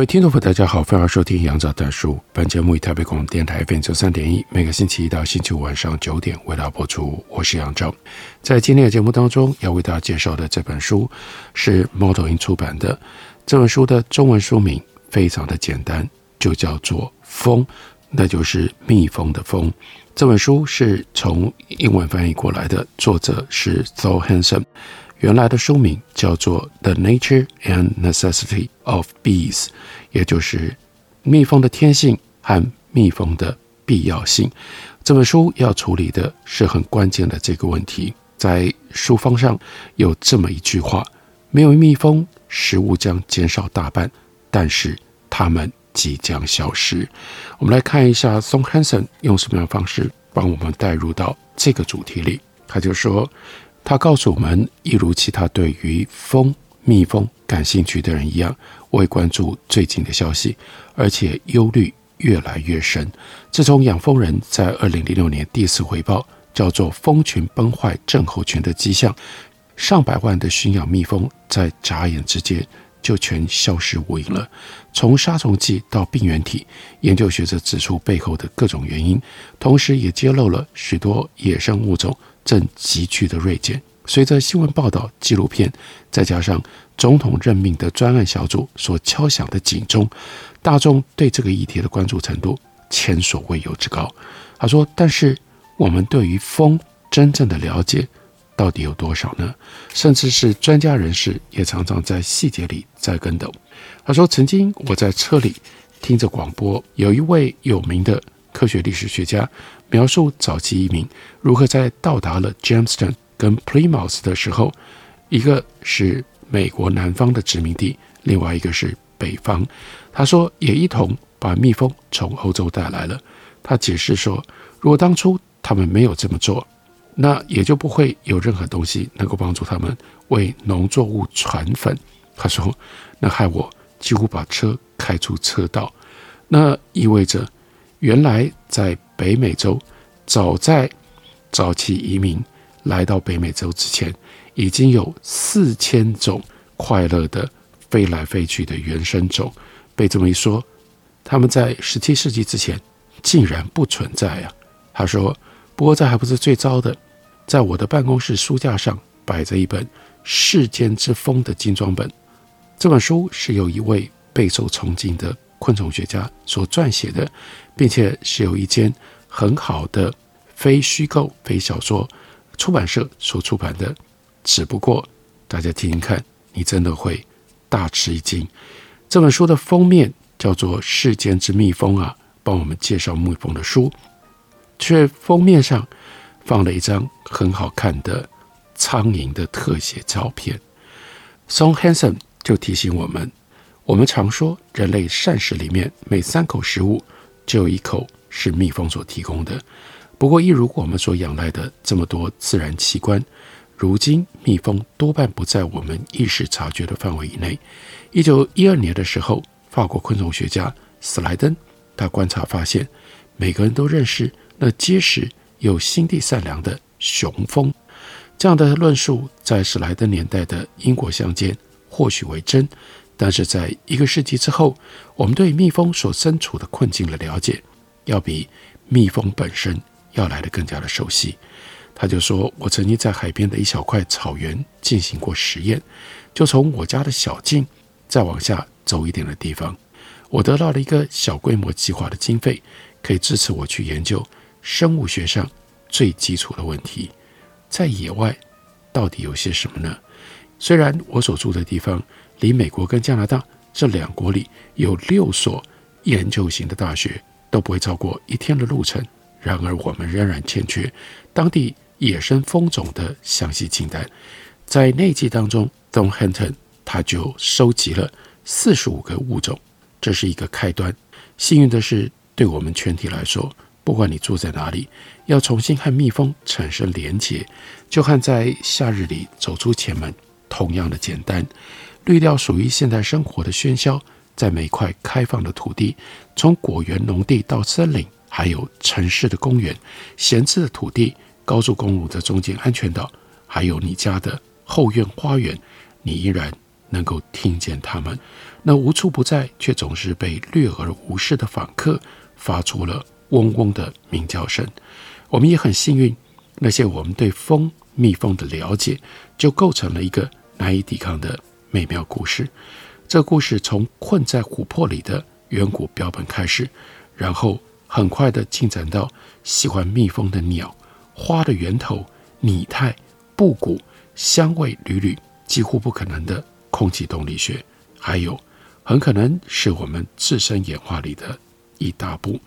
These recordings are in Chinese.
各位听众朋友，大家好，欢迎收听杨照谈书。本节目以台北广播电台 FM 九三点一，每个星期一到星期五晚上九点为大家播出。我是杨照，在今天的节目当中要为大家介绍的这本书是猫头鹰出版的。这本书的中文书名非常的简单，就叫做《蜂》，那就是蜜蜂的蜂。这本书是从英文翻译过来的，作者是 Thor Hansen。原来的书名叫做《The Nature and Necessity of Bees》，也就是蜜蜂的天性和蜜蜂的必要性。这本书要处理的是很关键的这个问题。在书方上有这么一句话：“没有蜜蜂，食物将减少大半，但是它们即将消失。”我们来看一下松汉森用什么样的方式帮我们带入到这个主题里。他就说。他告诉我们，一如其他对于蜂、蜜蜂感兴趣的人一样，我也关注最近的消息，而且忧虑越来越深。自从养蜂人在二零零六年第一次回报叫做“蜂群崩坏症候群”的迹象，上百万的驯养蜜蜂在眨眼之间就全消失无影了。从杀虫剂到病原体，研究学者指出背后的各种原因，同时也揭露了许多野生物种。正急剧的锐减。随着新闻报道、纪录片，再加上总统任命的专案小组所敲响的警钟，大众对这个议题的关注程度前所未有之高。他说：“但是我们对于风真正的了解到底有多少呢？甚至是专家人士也常常在细节里在跟斗。”他说：“曾经我在车里听着广播，有一位有名的科学历史学家。”描述早期移民如何在到达了 Jamestown 跟 Plymouth 的时候，一个是美国南方的殖民地，另外一个是北方。他说也一同把蜜蜂从欧洲带来了。他解释说，如果当初他们没有这么做，那也就不会有任何东西能够帮助他们为农作物传粉。他说，那害我几乎把车开出车道。那意味着。原来在北美洲，早在早期移民来到北美洲之前，已经有四千种快乐的飞来飞去的原生种。被这么一说，他们在十七世纪之前竟然不存在啊！他说：“不过这还不是最糟的，在我的办公室书架上摆着一本《世间之蜂》的精装本。这本书是由一位备受崇敬的。”昆虫学家所撰写的，并且是由一间很好的非虚构、非小说出版社所出版的。只不过，大家听听看，你真的会大吃一惊。这本书的封面叫做《世间之蜜蜂》啊，帮我们介绍蜜蜂的书，却封面上放了一张很好看的苍蝇的特写照片。Son Hansen 就提醒我们。我们常说，人类膳食里面每三口食物就有一口是蜜蜂所提供的。不过，一如我们所仰赖的这么多自然奇观，如今蜜蜂多半不在我们意识察觉的范围以内。一九一二年的时候，法国昆虫学家史莱登他观察发现，每个人都认识那结实又心地善良的雄蜂。这样的论述在史莱登年代的英国乡间或许为真。但是在一个世纪之后，我们对蜜蜂所身处的困境的了解，要比蜜蜂本身要来的更加的熟悉。他就说：“我曾经在海边的一小块草原进行过实验，就从我家的小径再往下走一点的地方，我得到了一个小规模计划的经费，可以支持我去研究生物学上最基础的问题。在野外到底有些什么呢？虽然我所住的地方。”离美国跟加拿大这两国里有六所研究型的大学，都不会超过一天的路程。然而，我们仍然欠缺当地野生蜂种的详细清单。在那季当中，Don Hinton 他就收集了四十五个物种，这是一个开端。幸运的是，对我们全体来说，不管你住在哪里，要重新和蜜蜂产生连结，就和在夏日里走出前门同样的简单。滤掉属于现代生活的喧嚣，在每块开放的土地，从果园、农地到森林，还有城市的公园、闲置的土地、高速公路的中间安全岛，还有你家的后院花园，你依然能够听见它们。那无处不在却总是被略而无视的访客，发出了嗡嗡的鸣叫声。我们也很幸运，那些我们对蜂蜜蜂的了解，就构成了一个难以抵抗的。美妙故事，这故事从困在琥珀里的远古标本开始，然后很快地进展到喜欢蜜蜂的鸟、花的源头、拟态、布谷、香味屡屡几乎不可能的空气动力学，还有很可能是我们自身演化里的一大步。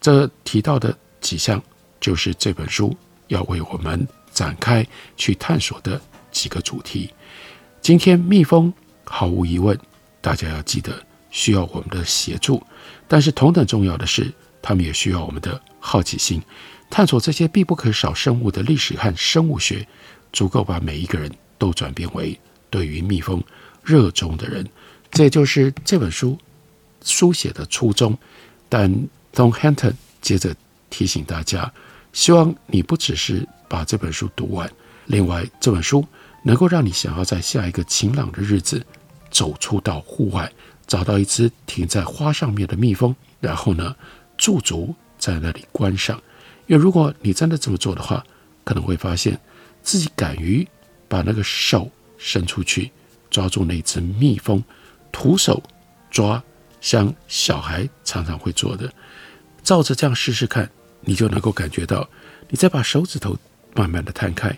这提到的几项，就是这本书要为我们展开去探索的几个主题。今天蜜蜂毫无疑问，大家要记得需要我们的协助，但是同等重要的是，他们也需要我们的好奇心，探索这些必不可少生物的历史和生物学，足够把每一个人都转变为对于蜜蜂热衷的人。这就是这本书书写的初衷。但 Don Hinton 接着提醒大家，希望你不只是把这本书读完，另外这本书。能够让你想要在下一个晴朗的日子走出到户外，找到一只停在花上面的蜜蜂，然后呢驻足在那里观赏。因为如果你真的这么做的话，可能会发现自己敢于把那个手伸出去抓住那只蜜蜂，徒手抓，像小孩常常会做的，照着这样试试看，你就能够感觉到，你再把手指头慢慢的摊开。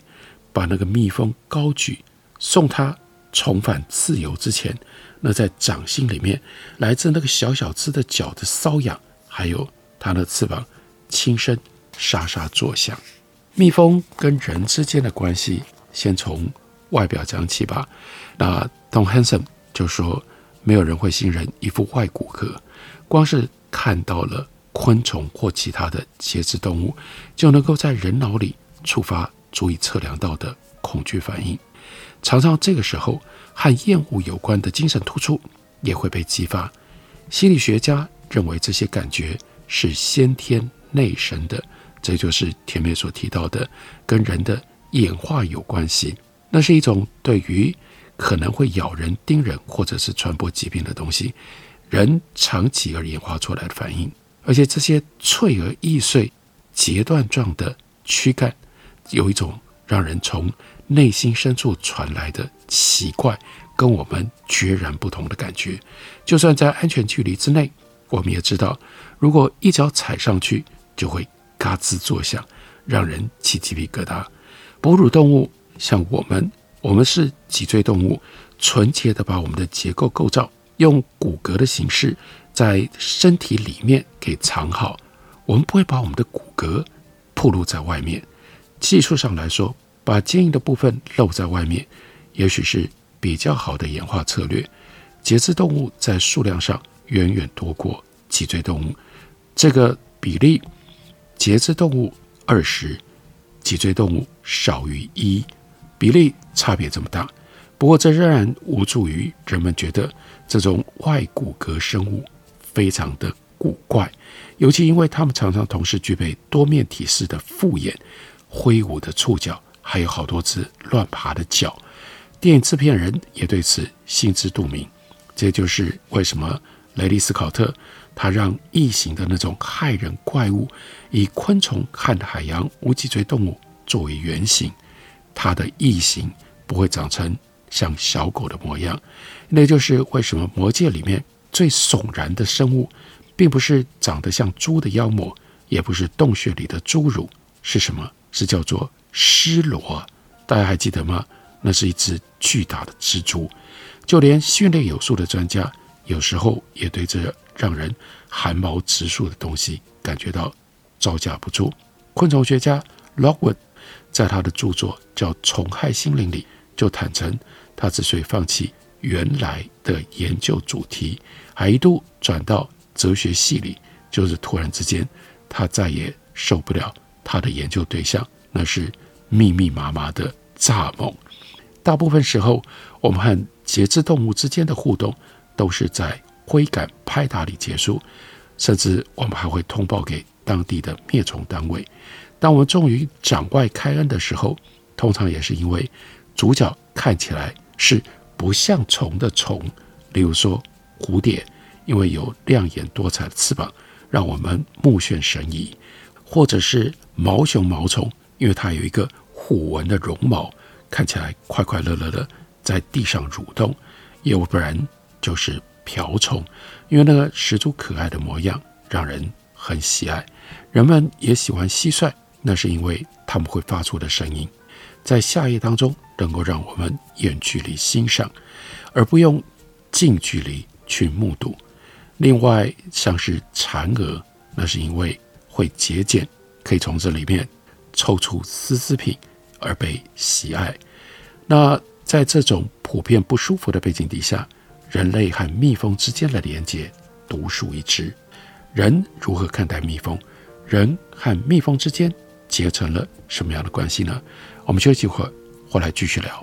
把那个蜜蜂高举，送它重返自由之前，那在掌心里面来自那个小小只的脚的瘙痒，还有它的翅膀轻声沙沙作响。蜜蜂跟人之间的关系，先从外表讲起吧。那 Don Hinton 就说，没有人会信任一副外骨骼，光是看到了昆虫或其他的节肢动物，就能够在人脑里触发。足以测量到的恐惧反应，常常这个时候和厌恶有关的精神突出也会被激发。心理学家认为这些感觉是先天内生的，这就是前面所提到的跟人的演化有关系。那是一种对于可能会咬人、叮人或者是传播疾病的东西，人长期而演化出来的反应。而且这些脆而易碎、截断状的躯干。有一种让人从内心深处传来的奇怪，跟我们决然不同的感觉。就算在安全距离之内，我们也知道，如果一脚踩上去，就会嘎吱作响，让人起鸡皮疙瘩。哺乳动物像我们，我们是脊椎动物，纯洁地把我们的结构构造用骨骼的形式在身体里面给藏好，我们不会把我们的骨骼暴露在外面。技术上来说，把坚硬的部分露在外面，也许是比较好的演化策略。节肢动物在数量上远远多过脊椎动物，这个比例，节肢动物二十，脊椎动物少于一，比例差别这么大。不过这仍然无助于人们觉得这种外骨骼生物非常的古怪，尤其因为它们常常同时具备多面体式的复眼。挥舞的触角，还有好多只乱爬的脚。电影制片人也对此心知肚明。这就是为什么雷利斯考特他让异形的那种骇人怪物以昆虫和海洋无脊椎动物作为原型，他的异形不会长成像小狗的模样。那就是为什么魔戒里面最悚然的生物，并不是长得像猪的妖魔，也不是洞穴里的侏儒，是什么？是叫做尸罗，大家还记得吗？那是一只巨大的蜘蛛，就连训练有素的专家，有时候也对这让人寒毛直竖的东西感觉到招架不住。昆虫学家 Lockwood 在他的著作叫《虫害心灵》里就坦承，他之所以放弃原来的研究主题，还一度转到哲学系里，就是突然之间，他再也受不了他的研究对象，那是密密麻麻的蚱蜢。大部分时候，我们和节肢动物之间的互动都是在挥杆拍打里结束，甚至我们还会通报给当地的灭虫单位。当我们终于掌外开恩的时候，通常也是因为主角看起来是不像虫的虫，例如说蝴蝶，因为有亮眼多彩的翅膀，让我们目眩神迷；或者是毛熊毛虫，因为它有一个虎纹的绒毛，看起来快快乐乐的在地上蠕动；要不然就是瓢虫，因为那个十足可爱的模样让人很喜爱。人们也喜欢蟋蟀。那是因为他们会发出的声音，在夏夜当中能够让我们远距离欣赏，而不用近距离去目睹。另外，像是蝉蛾，那是因为会节俭，可以从这里面抽出丝丝品而被喜爱。那在这种普遍不舒服的背景底下，人类和蜜蜂之间的连接独树一帜。人如何看待蜜蜂？人和蜜蜂之间？结成了什么样的关系呢？我们休息一会儿，回来继续聊。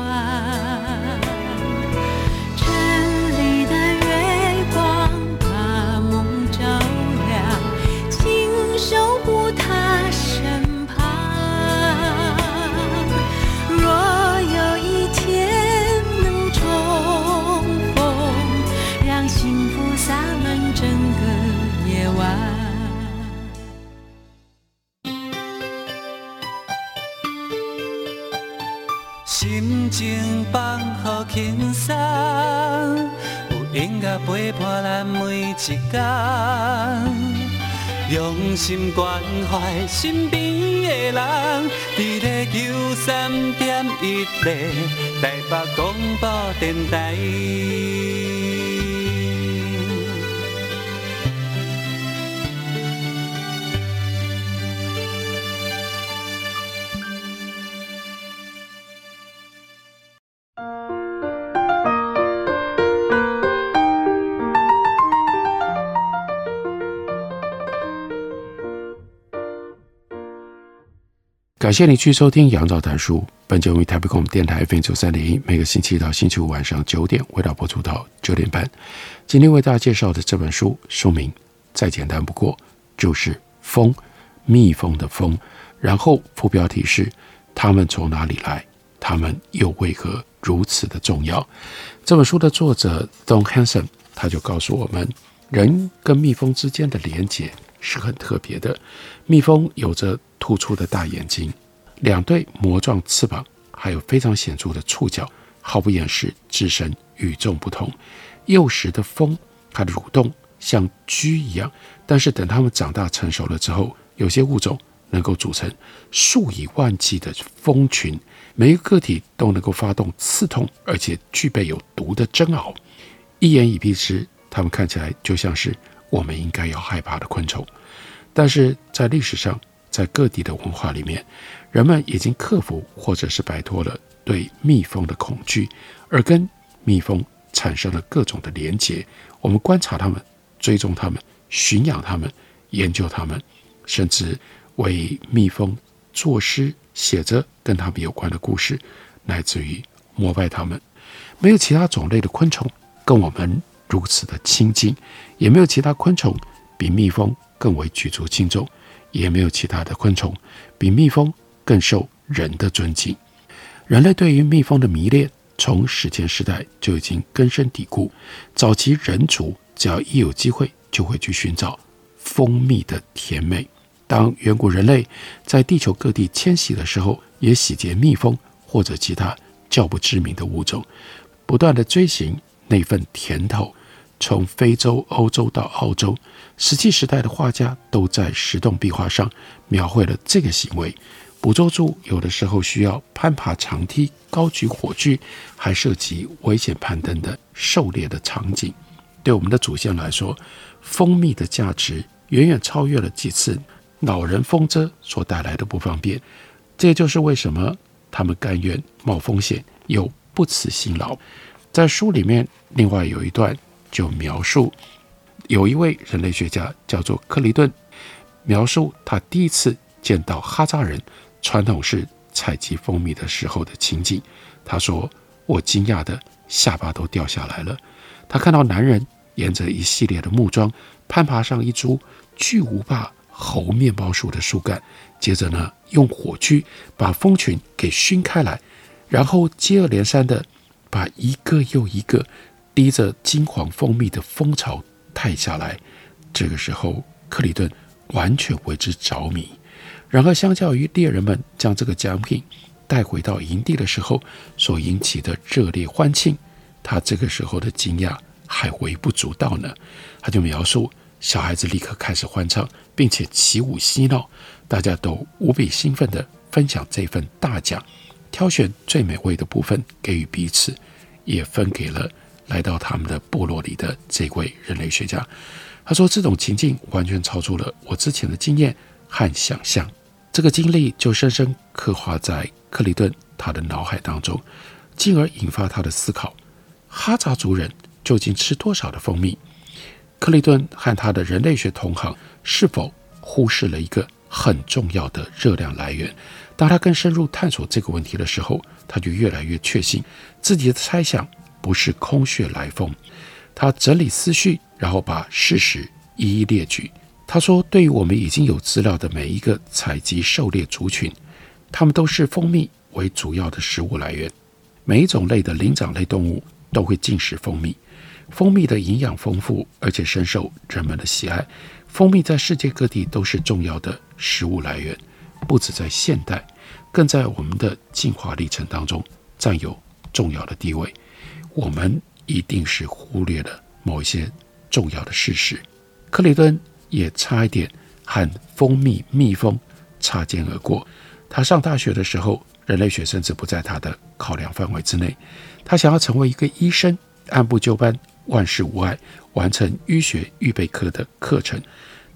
用心关怀身边的人，伫咧九三点一咧台北广播电台。感谢你继续收听《杨照谈书》。本节目于台北广播电台 FM 九三点一，每个星期一到星期五晚上九点，为大家播出到九点半。今天为大家介绍的这本书，书名再简单不过，就是“蜂”，蜜蜂的“蜂”。然后副标题是“它们从哪里来？它们又为何如此的重要？”这本书的作者 Don Hanson 他就告诉我们，人跟蜜蜂之间的连结是很特别的。蜜蜂有着突出的大眼睛，两对膜状翅膀，还有非常显著的触角，毫不掩饰自身与众不同。幼时的蜂，它的蠕动像蛆一样，但是等它们长大成熟了之后，有些物种能够组成数以万计的蜂群，每一个个体都能够发动刺痛而且具备有毒的针螯。一言以蔽之，它们看起来就像是我们应该要害怕的昆虫。但是在历史上，在各地的文化里面，人们已经克服或者是摆脱了对蜜蜂的恐惧，而跟蜜蜂产生了各种的连结。我们观察它们，追踪它们，驯养它们，研究它们，甚至为蜜蜂作诗，写着跟它们有关的故事，乃至于膜拜它们。没有其他种类的昆虫跟我们如此的亲近，也没有其他昆虫比蜜蜂更为举足轻重。也没有其他的昆虫比蜜蜂更受人的尊敬。人类对于蜜蜂的迷恋从史前时代就已经根深蒂固。早期人族只要一有机会，就会去寻找蜂蜜的甜美。当远古人类在地球各地迁徙的时候，也喜结蜜蜂或者其他较不知名的物种，不断地追寻那份甜头。从非洲、欧洲到澳洲，石器时代的画家都在石洞壁画上描绘了这个行为。捕捉住有的时候需要攀爬长梯、高举火炬，还涉及危险攀登的狩猎的场景。对我们的祖先来说，蜂蜜的价值远远超越了几次恼人蜂蛰所带来的不方便。这也就是为什么他们甘愿冒风险又不辞辛劳。在书里面，另外有一段。就描述有一位人类学家叫做克里顿，描述他第一次见到哈扎人传统式采集蜂蜜的时候的情景。他说：“我惊讶的下巴都掉下来了。他看到男人沿着一系列的木桩攀爬上一株巨无霸猴面包树的树干，接着呢，用火炬把蜂群给熏开来，然后接二连三的把一个又一个。”滴着金黄蜂蜜的蜂巢太下来，这个时候克里顿完全为之着迷。然而，相较于猎人们将这个奖品带回到营地的时候所引起的热烈欢庆，他这个时候的惊讶还微不足道呢。他就描述小孩子立刻开始欢唱，并且起舞嬉闹，大家都无比兴奋地分享这份大奖，挑选最美味的部分给予彼此，也分给了。来到他们的部落里的这位人类学家，他说：“这种情境完全超出了我之前的经验和想象。这个经历就深深刻画在克里顿他的脑海当中，进而引发他的思考：哈扎族人究竟吃多少的蜂蜜？克里顿和他的人类学同行是否忽视了一个很重要的热量来源？当他更深入探索这个问题的时候，他就越来越确信自己的猜想。”不是空穴来风。他整理思绪，然后把事实一一列举。他说：“对于我们已经有资料的每一个采集狩猎族群，他们都是蜂蜜为主要的食物来源。每一种类的灵长类动物都会进食蜂蜜。蜂蜜的营养丰富，而且深受人们的喜爱。蜂蜜在世界各地都是重要的食物来源，不止在现代，更在我们的进化历程当中占有重要的地位。”我们一定是忽略了某一些重要的事实。克里顿也差一点和蜂蜜、蜜蜂擦肩而过。他上大学的时候，人类学甚至不在他的考量范围之内。他想要成为一个医生，按部就班、万事无碍，完成医学预备科的课程。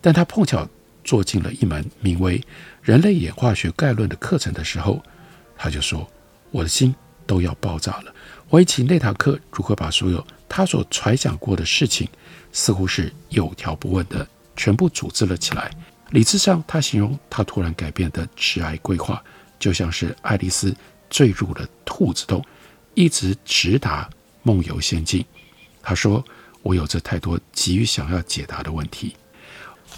但他碰巧坐进了一门名为《人类演化学概论》的课程的时候，他就说：“我的心都要爆炸了。”回忆起内塔克，如何把所有他所揣想过的事情，似乎是有条不紊的全部组织了起来。理智上，他形容他突然改变的挚爱规划，就像是爱丽丝坠入了兔子洞，一直直达梦游仙境。他说：“我有着太多急于想要解答的问题。”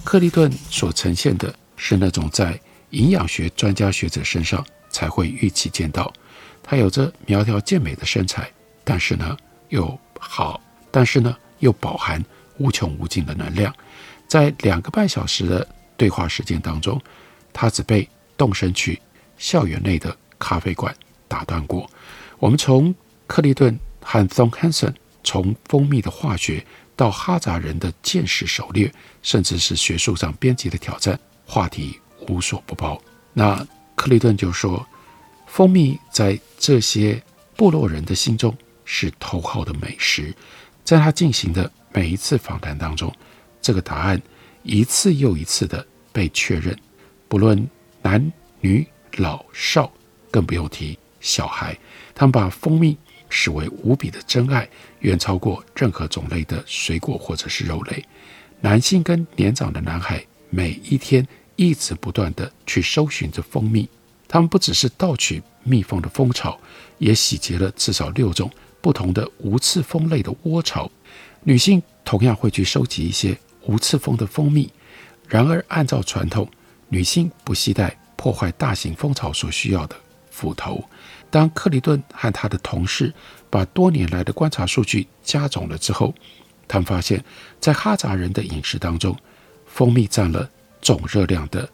克利顿所呈现的是那种在营养学专家学者身上才会预期见到。他有着苗条健美的身材，但是呢又好，但是呢又饱含无穷无尽的能量。在两个半小时的对话时间当中，他只被动身去校园内的咖啡馆打断过。我们从克利顿和 Thom Hanson 从蜂蜜的化学到哈扎人的剑士狩猎，甚至是学术上编辑的挑战，话题无所不包。那克利顿就说。蜂蜜在这些部落人的心中是头号的美食，在他进行的每一次访谈当中，这个答案一次又一次的被确认。不论男女老少，更不用提小孩，他们把蜂蜜视为无比的珍爱，远超过任何种类的水果或者是肉类。男性跟年长的男孩每一天一直不断的去搜寻着蜂蜜。他们不只是盗取蜜蜂的蜂巢，也洗劫了至少六种不同的无刺蜂类的窝巢。女性同样会去收集一些无刺蜂的蜂蜜。然而，按照传统，女性不携带破坏大型蜂巢所需要的斧头。当克里顿和他的同事把多年来的观察数据加总了之后，他们发现，在哈扎人的饮食当中，蜂蜜占了总热量的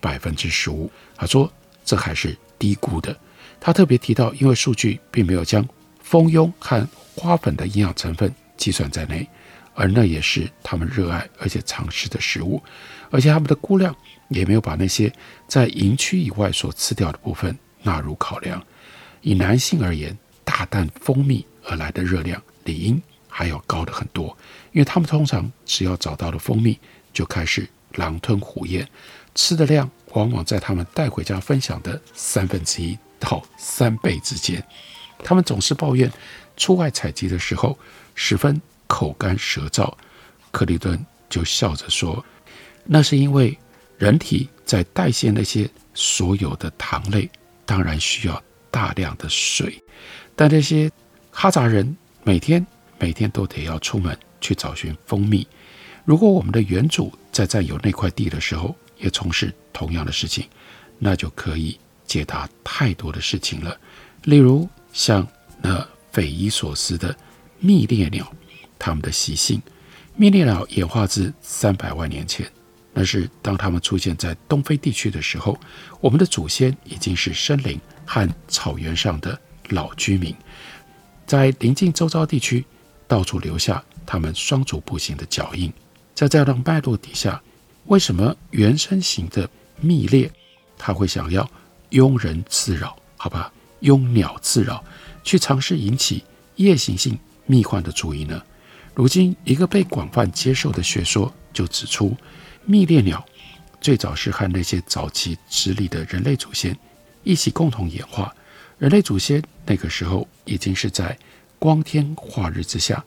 百分之十五。他说，这还是低估的。他特别提到，因为数据并没有将蜂蛹和花粉的营养成分计算在内，而那也是他们热爱而且常吃的食物，而且他们的估量也没有把那些在营区以外所吃掉的部分纳入考量。以男性而言，大啖蜂蜜而来的热量理应还要高得很多，因为他们通常只要找到了蜂蜜，就开始狼吞虎咽，吃的量往往在他们带回家分享的三分之一。到三倍之间，他们总是抱怨出外采集的时候十分口干舌燥。克里顿就笑着说：“那是因为人体在代谢那些所有的糖类，当然需要大量的水。但这些哈扎人每天每天都得要出门去找寻蜂蜜。如果我们的原主在占有那块地的时候也从事同样的事情，那就可以。”解答太多的事情了，例如像那匪夷所思的蜜鬣鸟，它们的习性。蜜鬣鸟演化自三百万年前，那是当它们出现在东非地区的时候，我们的祖先已经是森林和草原上的老居民，在临近周遭地区到处留下他们双足步行的脚印。在这样的脉络底下，为什么原生型的蜜鬣它会想要？庸人自扰，好吧，庸鸟自扰，去尝试引起夜行性蜜獾的注意呢？如今，一个被广泛接受的学说就指出，蜜猎鸟最早是和那些早期直立的人类祖先一起共同演化。人类祖先那个时候已经是在光天化日之下，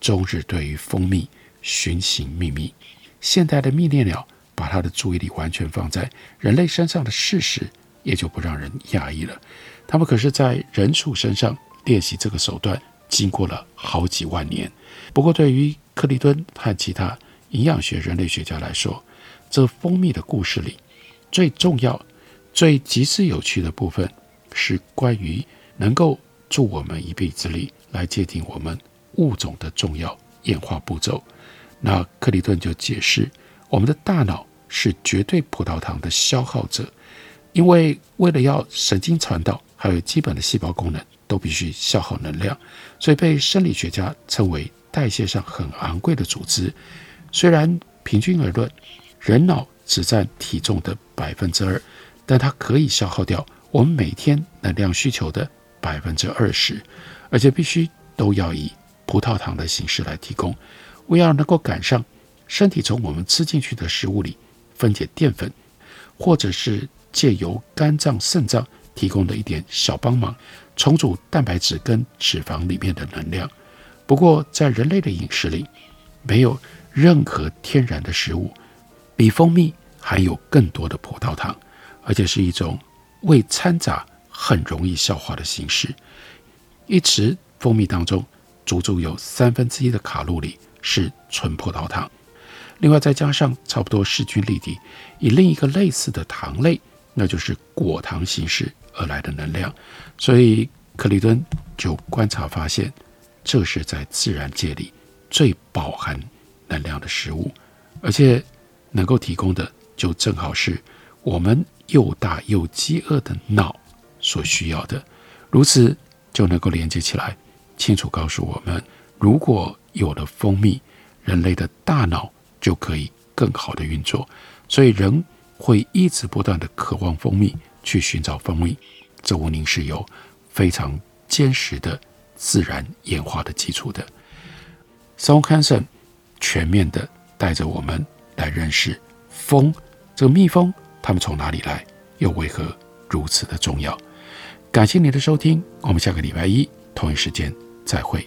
终日对于蜂蜜寻寻觅觅。现代的蜜鬣鸟把它的注意力完全放在人类身上的事实。也就不让人讶异了。他们可是在人畜身上练习这个手段，经过了好几万年。不过，对于克里顿和其他营养学人类学家来说，这蜂蜜的故事里最重要、最极致有趣的部分，是关于能够助我们一臂之力来界定我们物种的重要演化步骤。那克里顿就解释，我们的大脑是绝对葡萄糖的消耗者。因为为了要神经传导，还有基本的细胞功能，都必须消耗能量，所以被生理学家称为代谢上很昂贵的组织。虽然平均而论，人脑只占体重的百分之二，但它可以消耗掉我们每天能量需求的百分之二十，而且必须都要以葡萄糖的形式来提供。为要能够赶上身体从我们吃进去的食物里分解淀粉，或者是借由肝脏、肾脏提供的一点小帮忙，重组蛋白质跟脂肪里面的能量。不过，在人类的饮食里，没有任何天然的食物比蜂蜜含有更多的葡萄糖，而且是一种未掺杂、很容易消化的形式。一匙蜂蜜当中，足足有三分之一的卡路里是纯葡萄糖，另外再加上差不多势均力敌，以另一个类似的糖类。那就是果糖形式而来的能量，所以克里顿就观察发现，这是在自然界里最饱含能量的食物，而且能够提供的就正好是我们又大又饥饿的脑所需要的，如此就能够连接起来，清楚告诉我们，如果有了蜂蜜，人类的大脑就可以更好的运作，所以人。会一直不断地渴望蜂蜜，去寻找蜂蜜，这无疑是有非常坚实的自然演化的基础的。Song Hansen 全面地带着我们来认识蜂，这个蜜蜂，它们从哪里来，又为何如此的重要？感谢您的收听，我们下个礼拜一同一时间再会。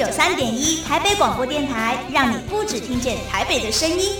九三点一台北广播电台，让你不止听见台北的声音。